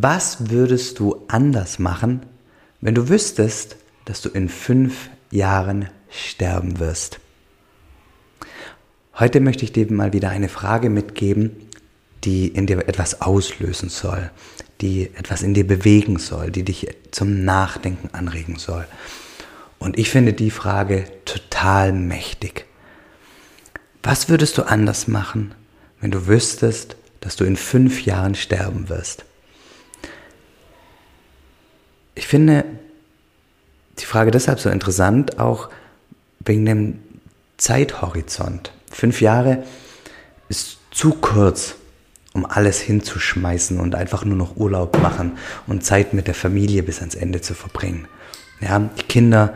Was würdest du anders machen, wenn du wüsstest, dass du in fünf Jahren sterben wirst? Heute möchte ich dir mal wieder eine Frage mitgeben, die in dir etwas auslösen soll, die etwas in dir bewegen soll, die dich zum Nachdenken anregen soll. Und ich finde die Frage total mächtig. Was würdest du anders machen, wenn du wüsstest, dass du in fünf Jahren sterben wirst? Ich finde die Frage deshalb so interessant, auch wegen dem Zeithorizont. Fünf Jahre ist zu kurz, um alles hinzuschmeißen und einfach nur noch Urlaub machen und Zeit mit der Familie bis ans Ende zu verbringen. Ja, die Kinder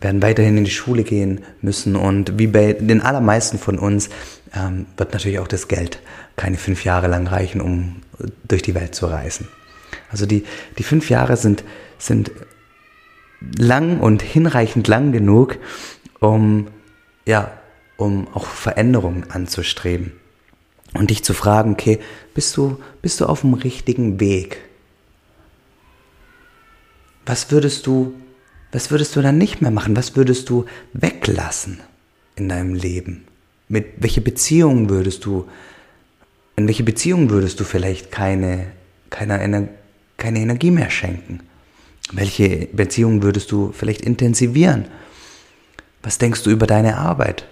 werden weiterhin in die Schule gehen müssen und wie bei den allermeisten von uns ähm, wird natürlich auch das Geld keine fünf Jahre lang reichen, um durch die Welt zu reisen. Also die, die fünf Jahre sind, sind lang und hinreichend lang genug, um, ja, um auch Veränderungen anzustreben. Und dich zu fragen, okay, bist du, bist du auf dem richtigen Weg? Was würdest du, was würdest du dann nicht mehr machen? Was würdest du weglassen in deinem Leben? Mit welche Beziehungen würdest du, in welche Beziehungen würdest du vielleicht keine, keine keine Energie mehr schenken? Welche Beziehungen würdest du vielleicht intensivieren? Was denkst du über deine Arbeit?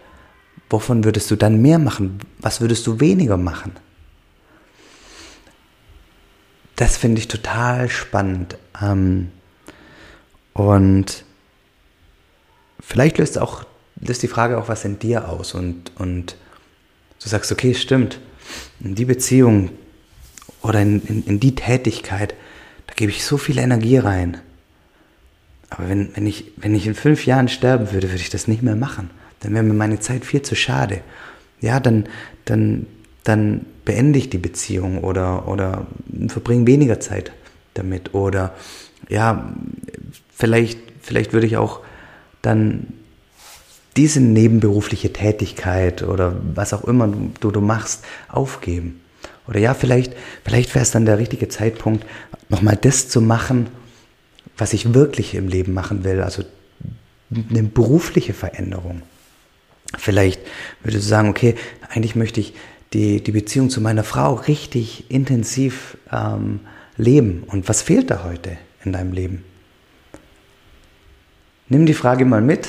Wovon würdest du dann mehr machen? Was würdest du weniger machen? Das finde ich total spannend. Ähm, und vielleicht löst auch löst die Frage auch was in dir aus und, und du sagst, okay, stimmt, in die Beziehung oder in, in, in die Tätigkeit, da gebe ich so viel Energie rein. Aber wenn, wenn, ich, wenn ich in fünf Jahren sterben würde, würde ich das nicht mehr machen. Dann wäre mir meine Zeit viel zu schade. Ja, dann, dann, dann beende ich die Beziehung oder, oder verbringe weniger Zeit damit. Oder ja, vielleicht, vielleicht würde ich auch dann diese nebenberufliche Tätigkeit oder was auch immer du, du machst, aufgeben. Oder ja, vielleicht, vielleicht wäre es dann der richtige Zeitpunkt, nochmal das zu machen, was ich wirklich im Leben machen will, also eine berufliche Veränderung. Vielleicht würdest du sagen, okay, eigentlich möchte ich die, die Beziehung zu meiner Frau richtig intensiv ähm, leben. Und was fehlt da heute in deinem Leben? Nimm die Frage mal mit.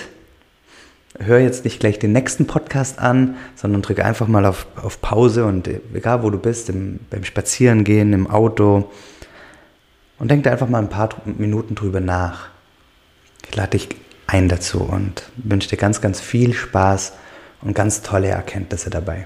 Hör jetzt nicht gleich den nächsten Podcast an, sondern drücke einfach mal auf, auf Pause und egal wo du bist, im, beim Spazierengehen, im Auto, und denk da einfach mal ein paar Minuten drüber nach. Ich lade dich ein dazu und wünsche dir ganz, ganz viel Spaß und ganz tolle Erkenntnisse dabei.